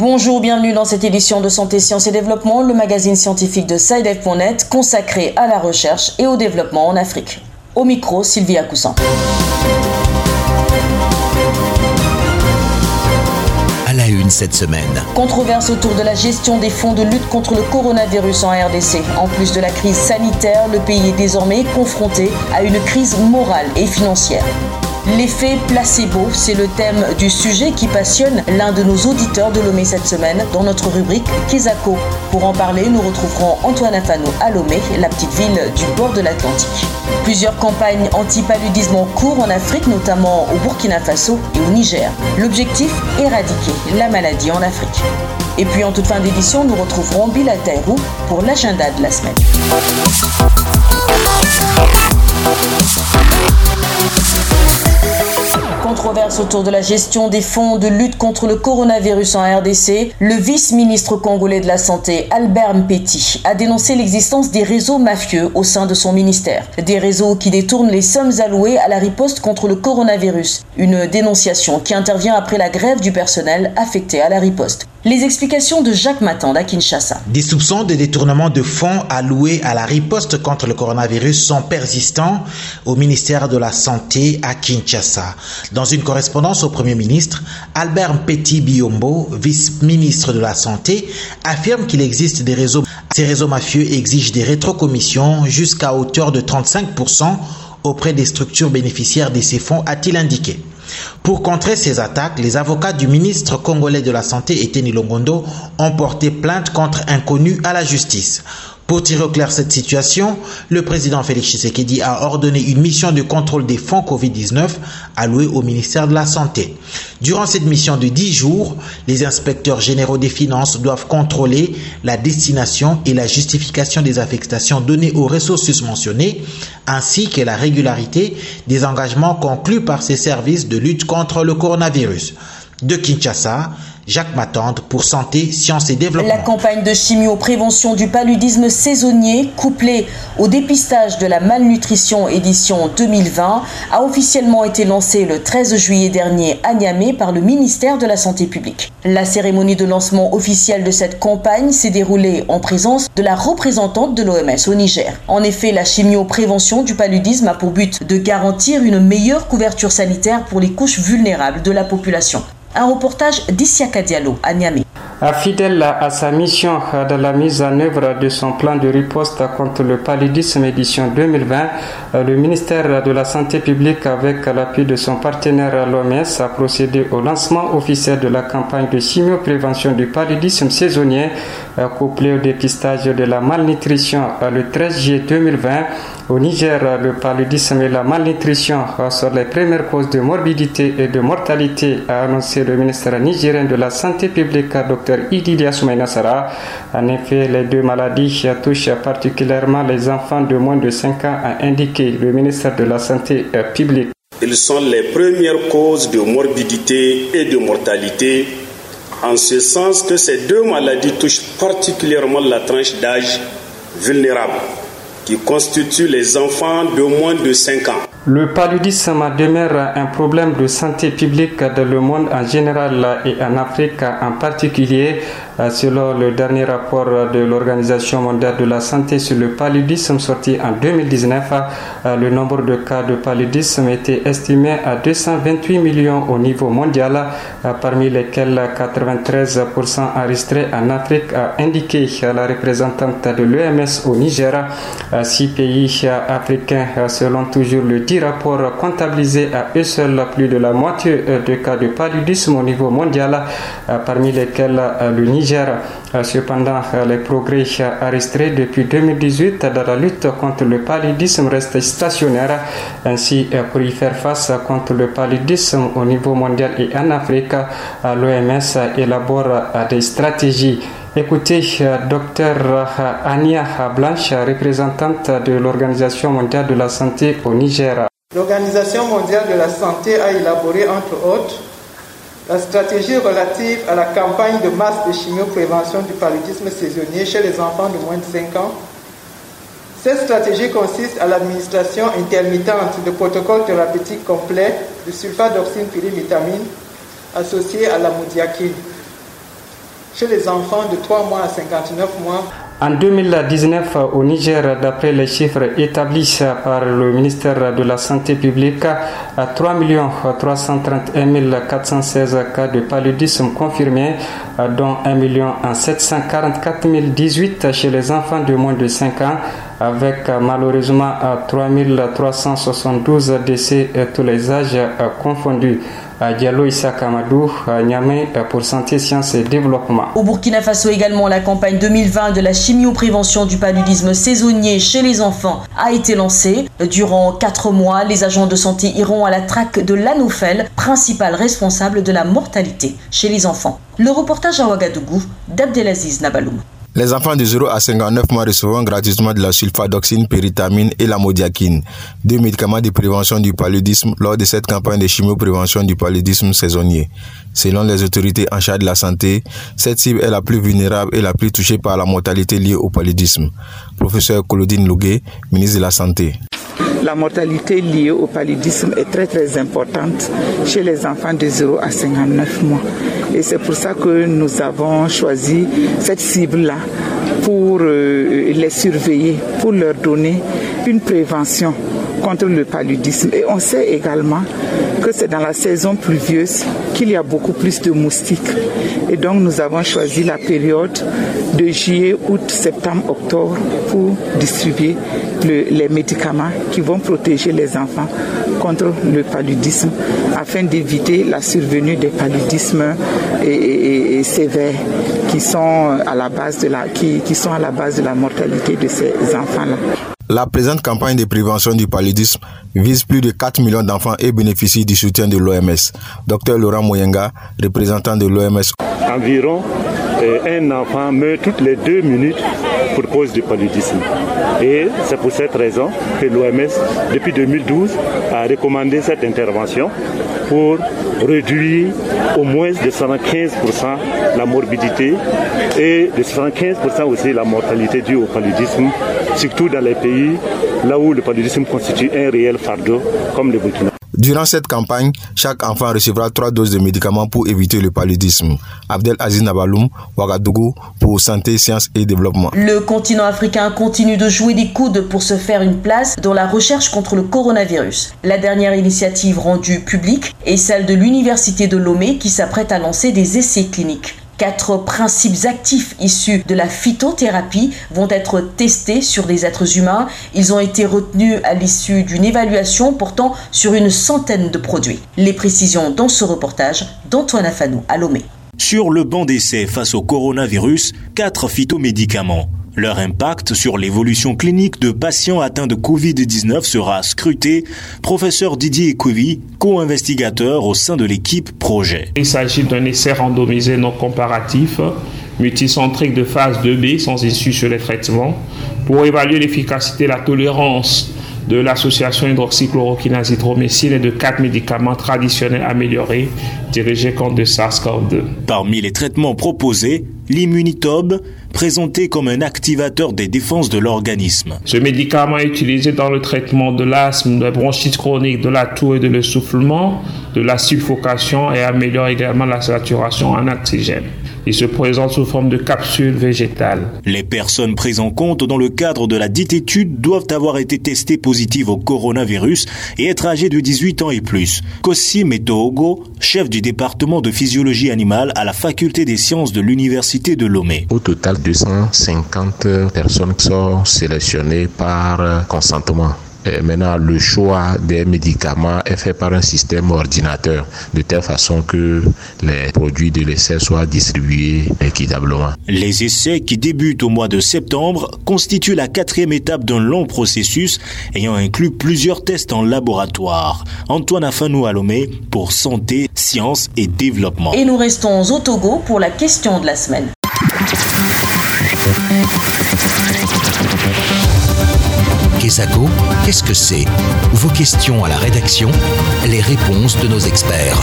Bonjour, bienvenue dans cette édition de Santé, Sciences et Développement, le magazine scientifique de SciDev.net consacré à la recherche et au développement en Afrique. Au micro, Sylvia Coussin. À la une cette semaine. Controverse autour de la gestion des fonds de lutte contre le coronavirus en RDC. En plus de la crise sanitaire, le pays est désormais confronté à une crise morale et financière. L'effet placebo, c'est le thème du sujet qui passionne l'un de nos auditeurs de Lomé cette semaine dans notre rubrique Kizako. Pour en parler, nous retrouverons Antoine Afano à Lomé, la petite ville du bord de l'Atlantique. Plusieurs campagnes anti-paludisme en cours en Afrique, notamment au Burkina Faso et au Niger. L'objectif Éradiquer la maladie en Afrique. Et puis en toute fin d'édition, nous retrouverons Bilal Taïrou pour l'agenda de la semaine. Controverse autour de la gestion des fonds de lutte contre le coronavirus en RDC, le vice-ministre congolais de la Santé, Albert Mpeti, a dénoncé l'existence des réseaux mafieux au sein de son ministère. Des réseaux qui détournent les sommes allouées à la riposte contre le coronavirus. Une dénonciation qui intervient après la grève du personnel affecté à la riposte. Les explications de Jacques Matan à Kinshasa. Des soupçons de détournement de fonds alloués à la riposte contre le coronavirus sont persistants au ministère de la Santé à Kinshasa. Dans une correspondance au Premier ministre, Albert Petit Biombo, vice-ministre de la Santé, affirme qu'il existe des réseaux. Ces réseaux mafieux exigent des rétrocommissions jusqu'à hauteur de 35% auprès des structures bénéficiaires de ces fonds, a-t-il indiqué. Pour contrer ces attaques, les avocats du ministre congolais de la Santé, Eteni Longondo, ont porté plainte contre inconnus à la justice. Pour tirer au clair cette situation, le président Félix Tshisekedi a ordonné une mission de contrôle des fonds Covid-19 alloués au ministère de la Santé. Durant cette mission de 10 jours, les inspecteurs généraux des finances doivent contrôler la destination et la justification des affectations données aux ressources mentionnées, ainsi que la régularité des engagements conclus par ces services de lutte contre le coronavirus. De Kinshasa, Jacques Matande pour Santé, Sciences et Développement. La campagne de chimio-prévention du paludisme saisonnier, couplée au dépistage de la malnutrition édition 2020, a officiellement été lancée le 13 juillet dernier à Niamey par le ministère de la Santé publique. La cérémonie de lancement officielle de cette campagne s'est déroulée en présence de la représentante de l'OMS au Niger. En effet, la chimio-prévention du paludisme a pour but de garantir une meilleure couverture sanitaire pour les couches vulnérables de la population. Un reportage d'Issiaka Diallo à Niamey. Fidèle à sa mission de la mise en œuvre de son plan de riposte contre le paludisme édition 2020, le ministère de la Santé publique, avec l'appui de son partenaire l'OMS, a procédé au lancement officiel de la campagne de chimioprévention du paludisme saisonnier, couplé au dépistage de la malnutrition le 13 juillet 2020. Au Niger, le paludisme et la malnutrition sont les premières causes de morbidité et de mortalité, a annoncé le ministère nigérien de la Santé publique, Dr Idilia Soumaïna Sara. En effet, les deux maladies touchent particulièrement les enfants de moins de 5 ans, a indiqué le ministère de la Santé publique. Ils sont les premières causes de morbidité et de mortalité, en ce sens que ces deux maladies touchent particulièrement la tranche d'âge vulnérable qui constitue les enfants de moins de 5 ans. Le paludisme demeure un problème de santé publique dans le monde en général et en Afrique en particulier. Selon le dernier rapport de l'Organisation mondiale de la santé sur le paludisme sorti en 2019, le nombre de cas de paludisme était estimé à 228 millions au niveau mondial, parmi lesquels 93% enregistrés en Afrique, a indiqué la représentante de l'OMS au Niger. Six pays africains, selon toujours le dit rapport, comptabilisé à eux seuls plus de la moitié de cas de paludisme au niveau mondial, parmi lesquels le Niger Cependant, les progrès enregistrés depuis 2018 dans la lutte contre le paludisme restent stationnaires. Ainsi, pour y faire face contre le paludisme au niveau mondial et en Afrique, l'OMS élabore des stratégies. Écoutez, Dr Ania Blanche, représentante de l'Organisation mondiale de la santé au Niger. L'Organisation mondiale de la santé a élaboré, entre autres, la stratégie relative à la campagne de masse de chimioprévention du paludisme saisonnier chez les enfants de moins de 5 ans. Cette stratégie consiste à l'administration intermittente de protocoles thérapeutiques complets de sulfate d'oxyne pyrimétamine associé à la modiakine. chez les enfants de 3 mois à 59 mois. En 2019, au Niger, d'après les chiffres établis par le ministère de la Santé publique, 3 331 416 cas de paludisme confirmés, dont 1 744 018 chez les enfants de moins de 5 ans, avec malheureusement 3 372 décès tous les âges confondus. Développement. Au Burkina Faso également, la campagne 2020 de la chimioprévention du paludisme saisonnier chez les enfants a été lancée. Durant quatre mois, les agents de santé iront à la traque de l'anophèle, principal responsable de la mortalité chez les enfants. Le reportage à Ouagadougou d'Abdelaziz Nabaloum. Les enfants de 0 à 59 mois recevront gratuitement de la sulfadoxine, péritamine et la modiakine, deux médicaments de prévention du paludisme lors de cette campagne de chimioprévention du paludisme saisonnier. Selon les autorités en charge de la santé, cette cible est la plus vulnérable et la plus touchée par la mortalité liée au paludisme. Professeur Claudine Louguet, ministre de la Santé. La mortalité liée au paludisme est très très importante chez les enfants de 0 à 59 mois. Et c'est pour ça que nous avons choisi cette cible-là pour euh, les surveiller, pour leur donner une prévention contre le paludisme. Et on sait également que c'est dans la saison pluvieuse qu'il y a beaucoup plus de moustiques. Et donc nous avons choisi la période de juillet, août, septembre, octobre pour distribuer les médicaments qui vont protéger les enfants contre le paludisme afin d'éviter la survenue des paludismes sévères qui sont à la base de la, qui, qui sont à la base de la mortalité de ces enfants-là. La présente campagne de prévention du paludisme vise plus de 4 millions d'enfants et bénéficie du soutien de l'OMS. Docteur Laurent Moyenga, représentant de l'OMS. Environ un enfant meurt toutes les deux minutes pour cause du paludisme. Et c'est pour cette raison que l'OMS, depuis 2012, a recommandé cette intervention pour réduire au moins de 75% la morbidité et de 75% aussi la mortalité due au paludisme, surtout dans les pays là où le paludisme constitue un réel fardeau, comme le Burkina. Durant cette campagne, chaque enfant recevra trois doses de médicaments pour éviter le paludisme. Abdel Aziz Nabaloum, Ouagadougou, pour Santé, Sciences et Développement. Le continent africain continue de jouer des coudes pour se faire une place dans la recherche contre le coronavirus. La dernière initiative rendue publique est celle de l'Université de Lomé qui s'apprête à lancer des essais cliniques. Quatre principes actifs issus de la phytothérapie vont être testés sur des êtres humains. Ils ont été retenus à l'issue d'une évaluation portant sur une centaine de produits. Les précisions dans ce reportage d'Antoine Afanou à Lomé. Sur le banc d'essai face au coronavirus, quatre phytomédicaments leur impact sur l'évolution clinique de patients atteints de Covid-19 sera scruté. Professeur Didier Ekouvi, co-investigateur au sein de l'équipe projet. Il s'agit d'un essai randomisé non comparatif, multicentrique de phase 2B sans issue sur les traitements, pour évaluer l'efficacité et la tolérance de l'association hydroxychloroquine azithromycine et de quatre médicaments traditionnels améliorés dirigés contre le SARS-CoV-2. Parmi les traitements proposés, l'immunitobe, présenté comme un activateur des défenses de l'organisme. Ce médicament est utilisé dans le traitement de l'asthme, de la bronchite chronique, de la toux et de l'essoufflement, de la suffocation et améliore également la saturation en oxygène. Il se présente sous forme de capsule végétale. Les personnes prises en compte dans le cadre de la dite étude doivent avoir été testées positives au coronavirus et être âgées de 18 ans et plus. Kossi Metohogo, chef du département de physiologie animale à la faculté des sciences de l'université de Lomé. Au total, 250 personnes sont sélectionnées par consentement maintenant, le choix des médicaments est fait par un système ordinateur, de telle façon que les produits de l'essai soient distribués équitablement. Les essais qui débutent au mois de septembre constituent la quatrième étape d'un long processus ayant inclus plusieurs tests en laboratoire. Antoine Afanou Alomé pour Santé, Sciences et Développement. Et nous restons au Togo pour la question de la semaine. Kesako, qu'est-ce que c'est Vos questions à la rédaction, les réponses de nos experts.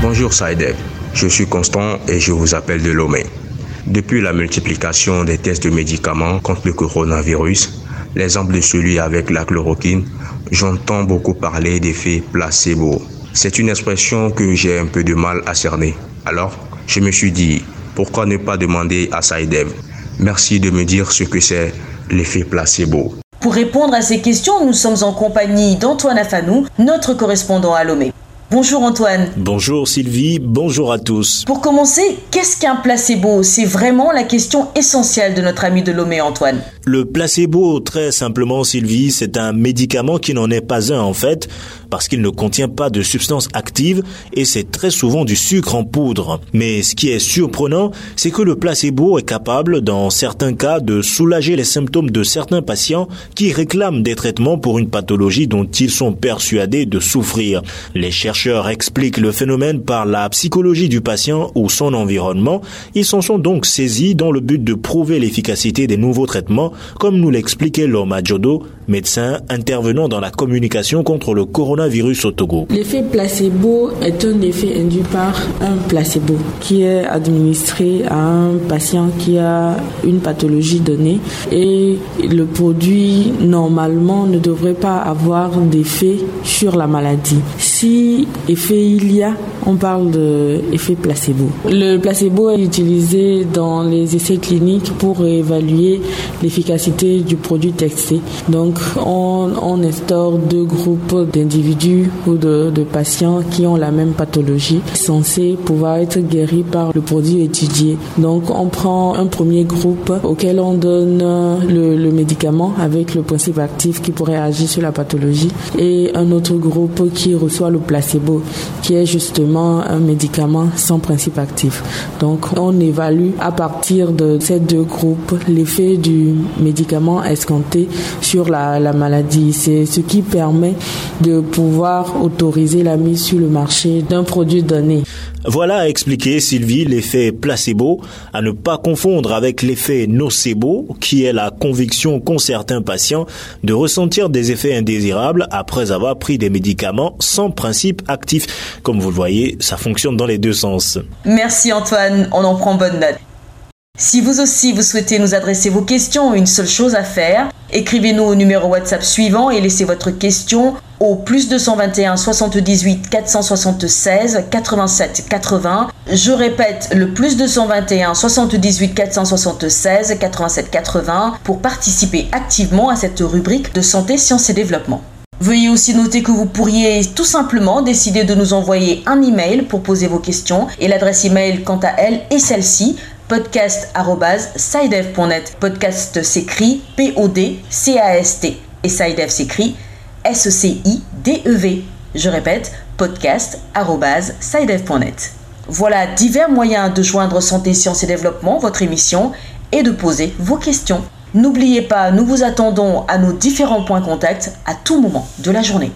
Bonjour Saïdek, je suis Constant et je vous appelle de Lomé. Depuis la multiplication des tests de médicaments contre le coronavirus, l'exemple de celui avec la chloroquine, j'entends beaucoup parler d'effet placebo. C'est une expression que j'ai un peu de mal à cerner. Alors, je me suis dit, pourquoi ne pas demander à Saïdev Merci de me dire ce que c'est l'effet placebo. Pour répondre à ces questions, nous sommes en compagnie d'Antoine Afanou, notre correspondant à Lomé. Bonjour Antoine. Bonjour Sylvie, bonjour à tous. Pour commencer, qu'est-ce qu'un placebo? C'est vraiment la question essentielle de notre ami de Lomé Antoine. Le placebo, très simplement Sylvie, c'est un médicament qui n'en est pas un en fait, parce qu'il ne contient pas de substance active et c'est très souvent du sucre en poudre. Mais ce qui est surprenant, c'est que le placebo est capable, dans certains cas, de soulager les symptômes de certains patients qui réclament des traitements pour une pathologie dont ils sont persuadés de souffrir. Les chercheurs expliquent le phénomène par la psychologie du patient ou son environnement. Ils s'en sont donc saisis dans le but de prouver l'efficacité des nouveaux traitements comme nous l'expliquait Loma Jodo, médecin intervenant dans la communication contre le coronavirus au Togo. L'effet placebo est un effet induit par un placebo qui est administré à un patient qui a une pathologie donnée et le produit normalement ne devrait pas avoir d'effet sur la maladie. Si effet il y a, on parle d'effet placebo. Le placebo est utilisé dans les essais cliniques pour évaluer l'efficacité du produit testé. Donc on, instaure deux groupes d'individus ou de, patients qui ont la même pathologie, censés pouvoir être guéris par le produit étudié. Donc on prend un premier groupe auquel on donne le médicament avec le principe actif qui pourrait agir sur la pathologie et un autre groupe qui reçoit le placebo qui est justement un médicament sans principe actif. Donc on évalue à partir de ces deux groupes l'effet du médicament escompté sur la la, maladie. C'est ce qui permet de pouvoir autoriser la mise sur le marché d'un produit donné. Voilà a expliqué Sylvie l'effet placebo, à ne pas confondre avec l'effet nocebo, qui est la conviction qu'ont certains patients de ressentir des effets indésirables après avoir pris des médicaments sans principe actif. Comme vous le voyez, ça fonctionne dans les deux sens. Merci Antoine, on en prend bonne note. Si vous aussi vous souhaitez nous adresser vos questions, une seule chose à faire, écrivez-nous au numéro WhatsApp suivant et laissez votre question au plus 221 78 476 87 80. Je répète le plus 221 78 476 87 80 pour participer activement à cette rubrique de santé, sciences et développement. Veuillez aussi noter que vous pourriez tout simplement décider de nous envoyer un email pour poser vos questions et l'adresse email quant à elle est celle-ci podcast.sidev.net. Podcast s'écrit P-O-D-C-A-S-T et Sidev s'écrit S-E-C-I-D-E-V. Je répète, podcast.sidev.net. Voilà divers moyens de joindre Santé, Sciences et Développement, votre émission, et de poser vos questions. N'oubliez pas, nous vous attendons à nos différents points contact à tout moment de la journée.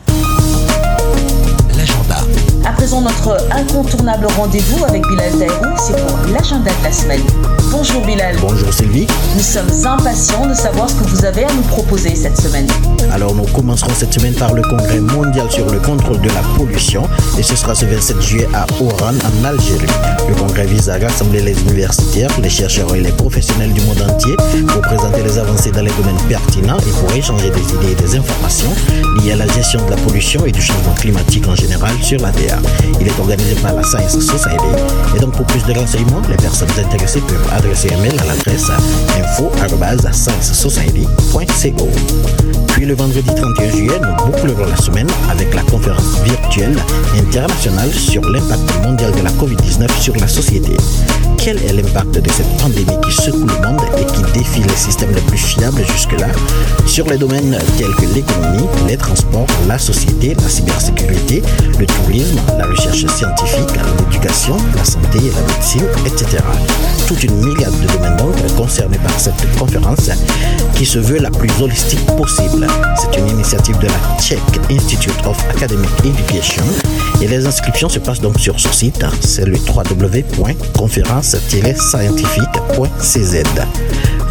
Présent, notre incontournable rendez-vous avec Bilal Dairou, c'est pour l'agenda de la semaine. Bonjour Bilal. Bonjour Sylvie. Nous sommes impatients de savoir ce que vous avez à nous proposer cette semaine. Alors nous commencerons cette semaine par le congrès mondial sur le contrôle de la pollution et ce sera ce 27 juillet à Oran en Algérie. Le congrès vise à rassembler les universitaires, les chercheurs et les professionnels du monde entier pour présenter les avancées dans les domaines pertinents et pour échanger des idées et des informations liées à la gestion de la pollution et du changement climatique en général sur la Terre. Il est organisé par la Science Society et donc pour plus de renseignements, les personnes intéressées peuvent adresser un mail à l'adresse info.sciencesociety.co. Puis le vendredi 31 juillet, nous bouclerons la semaine avec la conférence virtuelle internationale sur l'impact mondial de la COVID-19 sur la société. Quel est l'impact de cette pandémie qui secoue le monde et qui défie les systèmes les plus fiables jusque-là? Sur les domaines tels que l'économie, les transports, la société, la cybersécurité, le tourisme, la recherche scientifique, l'éducation, la santé, la médecine, etc. Toute une milliarde de domaines donc concernés par cette conférence qui se veut la plus holistique possible. C'est une initiative de la Czech Institute of Academic Education et les inscriptions se passent donc sur son site, c'est le www.conférence-scientifique.cz.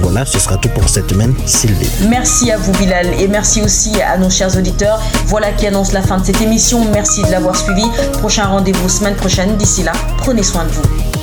Voilà, ce sera tout pour cette semaine, Sylvie. Merci à vous, Bilal, et merci aussi à nos chers auditeurs. Voilà qui annonce la fin de cette émission. Merci de l'avoir suivi. Prochain rendez-vous semaine prochaine. D'ici là, prenez soin de vous.